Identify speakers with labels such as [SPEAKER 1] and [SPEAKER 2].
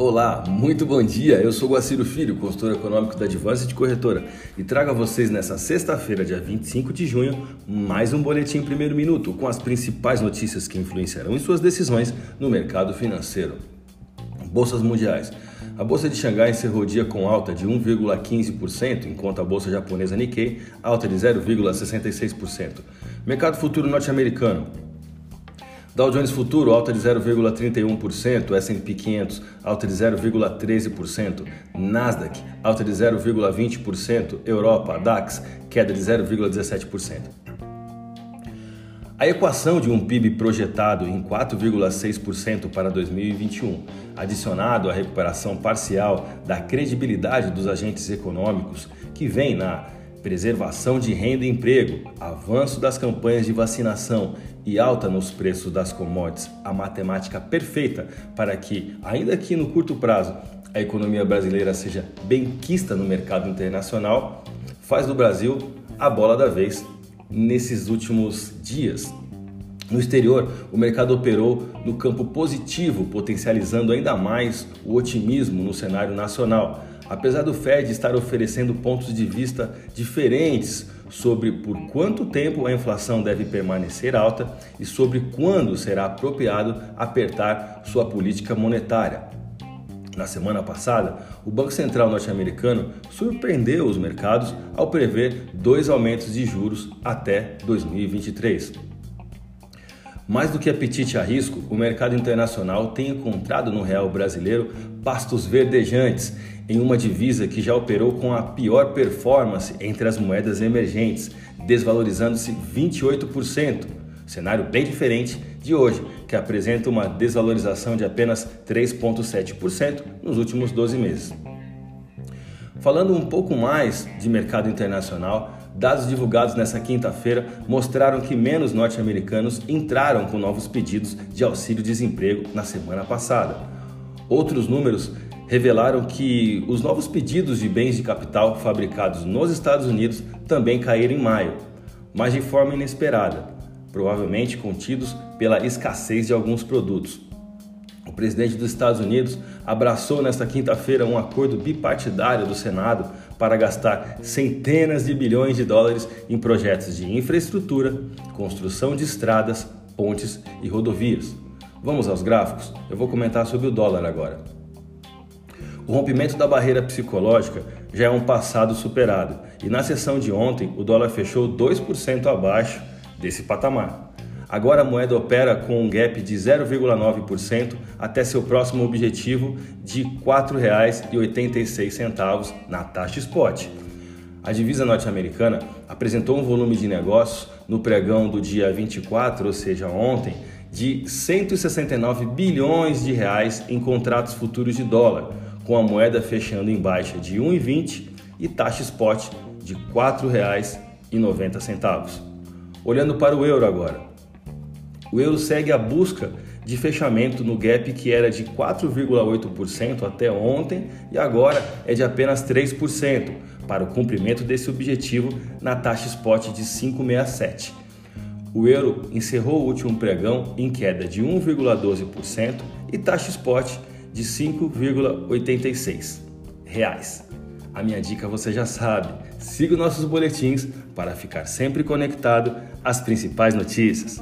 [SPEAKER 1] Olá, muito bom dia. Eu sou Guaciro Filho, consultor econômico da Advance de Corretora, e trago a vocês nessa sexta-feira, dia 25 de junho, mais um boletim primeiro minuto com as principais notícias que influenciarão em suas decisões no mercado financeiro. Bolsas mundiais. A bolsa de Xangai encerrou o dia com alta de 1,15%, enquanto a bolsa japonesa Nikkei alta de 0,66%. Mercado futuro norte-americano. Dow Jones Futuro alta de 0,31%, S&P 500 alta de 0,13%, Nasdaq alta de 0,20%, Europa DAX queda de 0,17%. A equação de um PIB projetado em 4,6% para 2021, adicionado à recuperação parcial da credibilidade dos agentes econômicos, que vem na preservação de renda e emprego, avanço das campanhas de vacinação e alta nos preços das commodities, a matemática perfeita para que, ainda que no curto prazo, a economia brasileira seja benquista no mercado internacional, faz do Brasil a bola da vez nesses últimos dias. No exterior, o mercado operou no campo positivo, potencializando ainda mais o otimismo no cenário nacional, apesar do Fed estar oferecendo pontos de vista diferentes sobre por quanto tempo a inflação deve permanecer alta e sobre quando será apropriado apertar sua política monetária. Na semana passada, o Banco Central norte-americano surpreendeu os mercados ao prever dois aumentos de juros até 2023. Mais do que apetite a risco, o mercado internacional tem encontrado no real brasileiro pastos verdejantes em uma divisa que já operou com a pior performance entre as moedas emergentes, desvalorizando-se 28%. Cenário bem diferente de hoje, que apresenta uma desvalorização de apenas 3,7% nos últimos 12 meses. Falando um pouco mais de mercado internacional, Dados divulgados nesta quinta-feira mostraram que menos norte-americanos entraram com novos pedidos de auxílio-desemprego na semana passada. Outros números revelaram que os novos pedidos de bens de capital fabricados nos Estados Unidos também caíram em maio, mas de forma inesperada, provavelmente contidos pela escassez de alguns produtos. O presidente dos Estados Unidos abraçou nesta quinta-feira um acordo bipartidário do Senado para gastar centenas de bilhões de dólares em projetos de infraestrutura, construção de estradas, pontes e rodovias. Vamos aos gráficos? Eu vou comentar sobre o dólar agora. O rompimento da barreira psicológica já é um passado superado e na sessão de ontem o dólar fechou 2% abaixo desse patamar. Agora a moeda opera com um gap de 0,9% até seu próximo objetivo de R$ 4,86 na taxa spot. A divisa norte-americana apresentou um volume de negócios no pregão do dia 24, ou seja, ontem, de 169 bilhões de reais em contratos futuros de dólar, com a moeda fechando em baixa de 1,20 e taxa spot de R$ 4,90. Olhando para o euro agora, o euro segue a busca de fechamento no gap que era de 4,8% até ontem e agora é de apenas 3% para o cumprimento desse objetivo na taxa spot de 5,67. O euro encerrou o último pregão em queda de 1,12% e taxa spot de 5,86 reais. A minha dica você já sabe. Siga nossos boletins para ficar sempre conectado às principais notícias.